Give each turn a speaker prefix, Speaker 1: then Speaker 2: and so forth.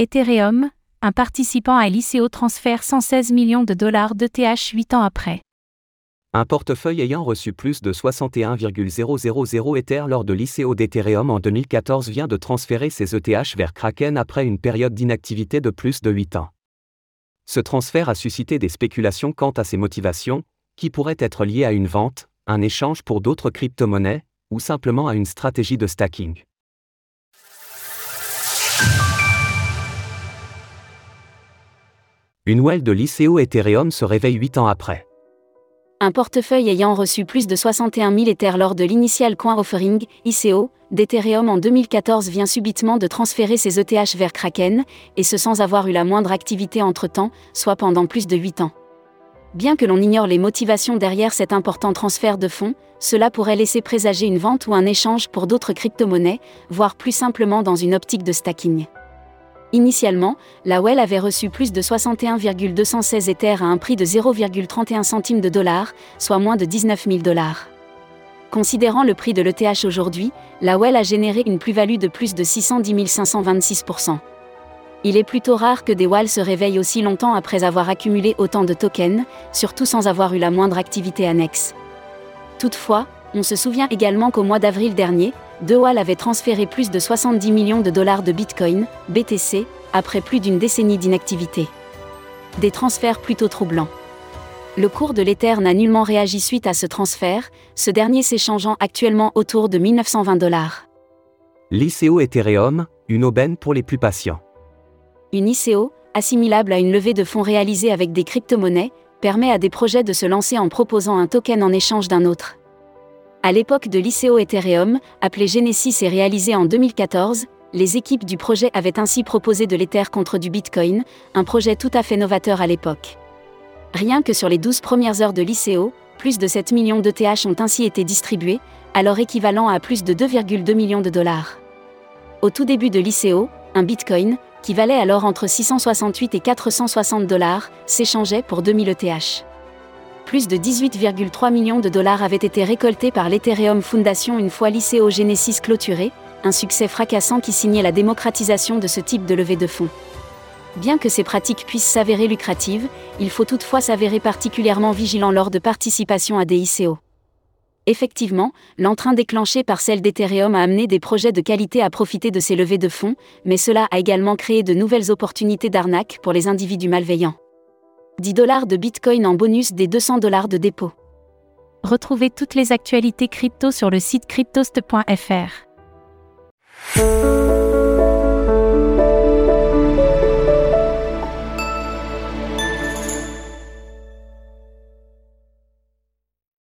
Speaker 1: Ethereum, un participant à l'ICO transfère 116 millions de dollars d'ETH 8 ans après.
Speaker 2: Un portefeuille ayant reçu plus de 61,000 Ether lors de l'ICO d'Ethereum en 2014 vient de transférer ses ETH vers Kraken après une période d'inactivité de plus de 8 ans. Ce transfert a suscité des spéculations quant à ses motivations, qui pourraient être liées à une vente, un échange pour d'autres crypto-monnaies, ou simplement à une stratégie de stacking. Une well de l'ICO Ethereum se réveille 8 ans après.
Speaker 3: Un portefeuille ayant reçu plus de 61 000 Ethers lors de l'initial coin offering, ICO, d'Ethereum en 2014 vient subitement de transférer ses ETH vers Kraken, et ce sans avoir eu la moindre activité entre-temps, soit pendant plus de 8 ans. Bien que l'on ignore les motivations derrière cet important transfert de fonds, cela pourrait laisser présager une vente ou un échange pour d'autres crypto-monnaies, voire plus simplement dans une optique de stacking. Initialement, la Well avait reçu plus de 61,216 Ethers à un prix de 0,31 centimes de dollars, soit moins de 19 000 dollars. Considérant le prix de l'ETH aujourd'hui, la Well a généré une plus-value de plus de 610 526%. Il est plutôt rare que des walls se réveillent aussi longtemps après avoir accumulé autant de tokens, surtout sans avoir eu la moindre activité annexe. Toutefois, on se souvient également qu'au mois d'avril dernier, DeWall avait transféré plus de 70 millions de dollars de Bitcoin, BTC, après plus d'une décennie d'inactivité. Des transferts plutôt troublants. Le cours de l'Ether n'a nullement réagi suite à ce transfert, ce dernier s'échangeant actuellement autour de 1920 dollars.
Speaker 2: L'ICO Ethereum, une aubaine pour les plus patients.
Speaker 3: Une ICO, assimilable à une levée de fonds réalisée avec des crypto-monnaies, permet à des projets de se lancer en proposant un token en échange d'un autre. À l'époque de l'ICO Ethereum, appelé Genesis et réalisé en 2014, les équipes du projet avaient ainsi proposé de l'Ether contre du Bitcoin, un projet tout à fait novateur à l'époque. Rien que sur les 12 premières heures de l'ICO, plus de 7 millions d'ETH ont ainsi été distribués, alors équivalent à plus de 2,2 millions de dollars. Au tout début de l'ICO, un Bitcoin, qui valait alors entre 668 et 460 dollars, s'échangeait pour 2000 ETH plus de 18,3 millions de dollars avaient été récoltés par l'Ethereum Foundation une fois l'ICO Genesis clôturé, un succès fracassant qui signait la démocratisation de ce type de levée de fonds. Bien que ces pratiques puissent s'avérer lucratives, il faut toutefois s'avérer particulièrement vigilant lors de participation à des ICO. Effectivement, l'entrain déclenché par celle d'Ethereum a amené des projets de qualité à profiter de ces levées de fonds, mais cela a également créé de nouvelles opportunités d'arnaque pour les individus malveillants. 10 dollars de Bitcoin en bonus des 200 dollars de dépôt.
Speaker 1: Retrouvez toutes les actualités crypto sur le site cryptost.fr.